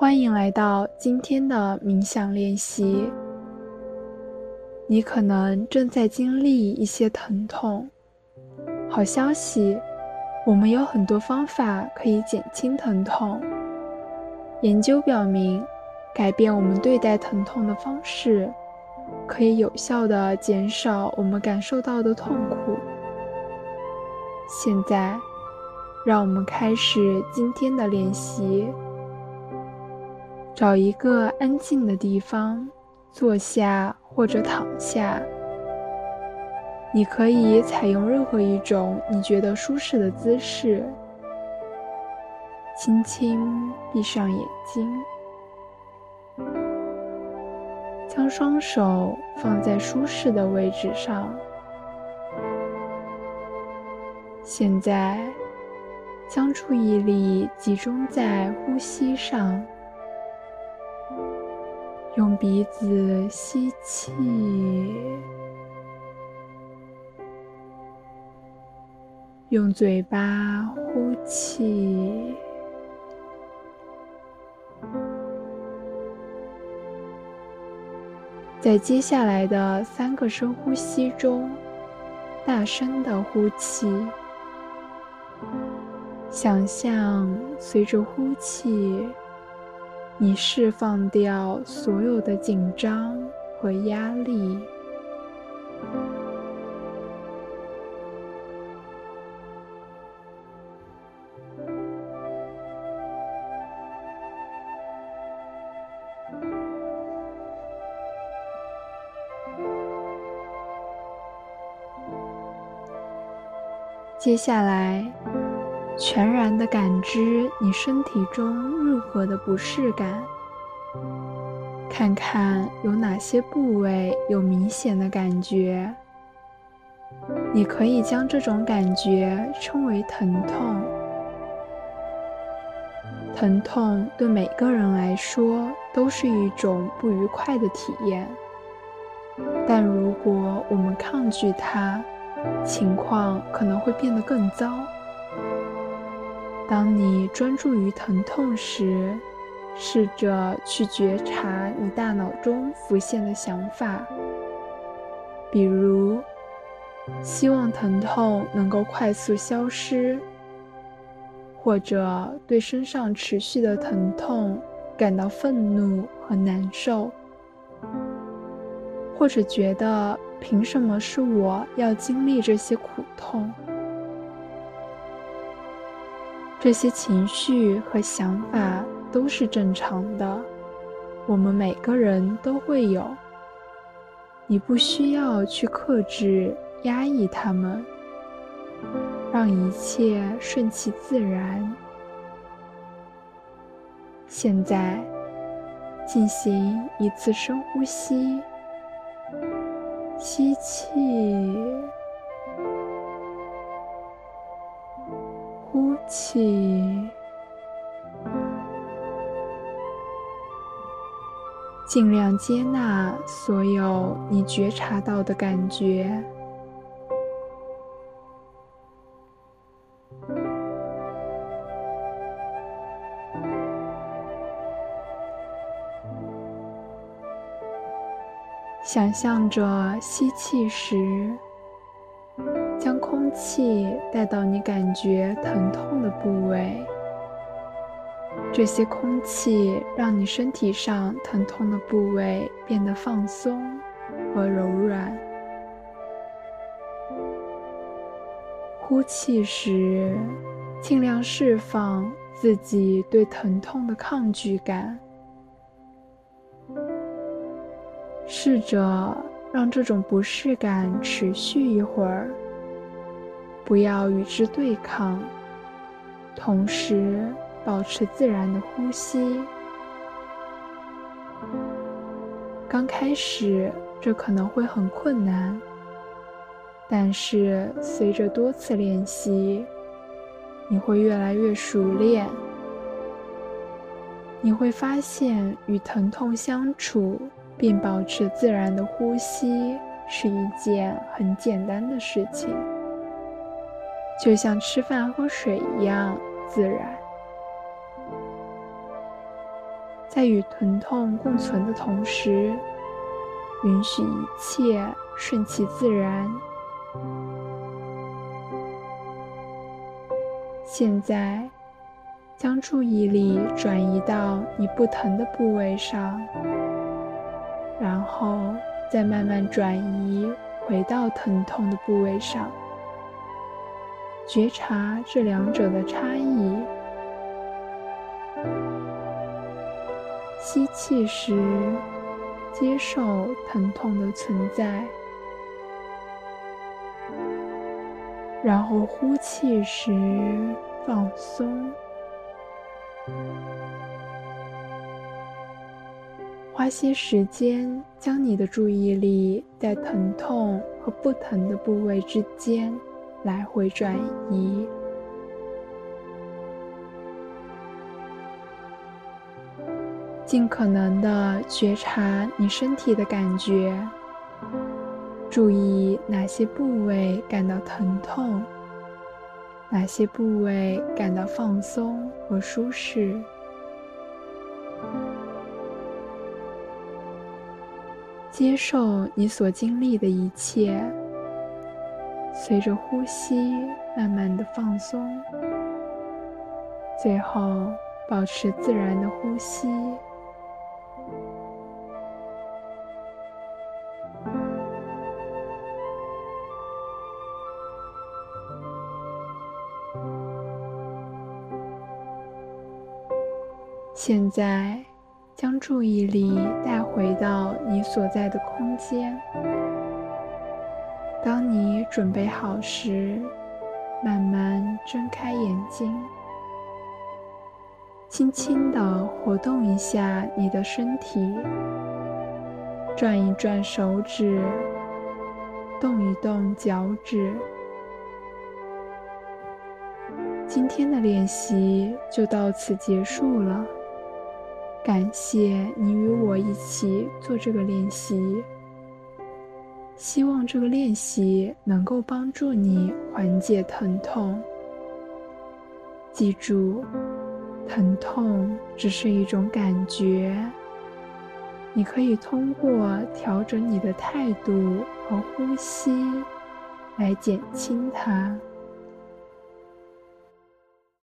欢迎来到今天的冥想练习。你可能正在经历一些疼痛。好消息，我们有很多方法可以减轻疼痛。研究表明，改变我们对待疼痛的方式，可以有效地减少我们感受到的痛苦。现在，让我们开始今天的练习。找一个安静的地方，坐下或者躺下。你可以采用任何一种你觉得舒适的姿势。轻轻闭上眼睛，将双手放在舒适的位置上。现在，将注意力集中在呼吸上。用鼻子吸气，用嘴巴呼气。在接下来的三个深呼吸中，大声的呼气，想象随着呼气。你释放掉所有的紧张和压力。接下来。全然的感知你身体中任何的不适感，看看有哪些部位有明显的感觉。你可以将这种感觉称为疼痛。疼痛对每个人来说都是一种不愉快的体验，但如果我们抗拒它，情况可能会变得更糟。当你专注于疼痛时，试着去觉察你大脑中浮现的想法，比如希望疼痛能够快速消失，或者对身上持续的疼痛感到愤怒和难受，或者觉得凭什么是我要经历这些苦痛。这些情绪和想法都是正常的，我们每个人都会有。你不需要去克制、压抑它们，让一切顺其自然。现在，进行一次深呼吸，吸气。气，尽量接纳所有你觉察到的感觉。想象着吸气时。将空气带到你感觉疼痛的部位，这些空气让你身体上疼痛的部位变得放松和柔软。呼气时，尽量释放自己对疼痛的抗拒感，试着让这种不适感持续一会儿。不要与之对抗，同时保持自然的呼吸。刚开始这可能会很困难，但是随着多次练习，你会越来越熟练。你会发现与疼痛相处并保持自然的呼吸是一件很简单的事情。就像吃饭喝水一样自然。在与疼痛共存的同时，允许一切顺其自然。现在，将注意力转移到你不疼的部位上，然后再慢慢转移回到疼痛的部位上，觉察这两者的差异。吸气时，接受疼痛的存在。然后呼气时放松，花些时间将你的注意力在疼痛和不疼的部位之间来回转移，尽可能的觉察你身体的感觉。注意哪些部位感到疼痛，哪些部位感到放松和舒适。接受你所经历的一切，随着呼吸慢慢的放松，最后保持自然的呼吸。现在，将注意力带回到你所在的空间。你准备好时，慢慢睁开眼睛，轻轻地活动一下你的身体，转一转手指，动一动脚趾。今天的练习就到此结束了。感谢你与我一起做这个练习，希望这个练习能够帮助你缓解疼痛。记住，疼痛只是一种感觉，你可以通过调整你的态度和呼吸来减轻它。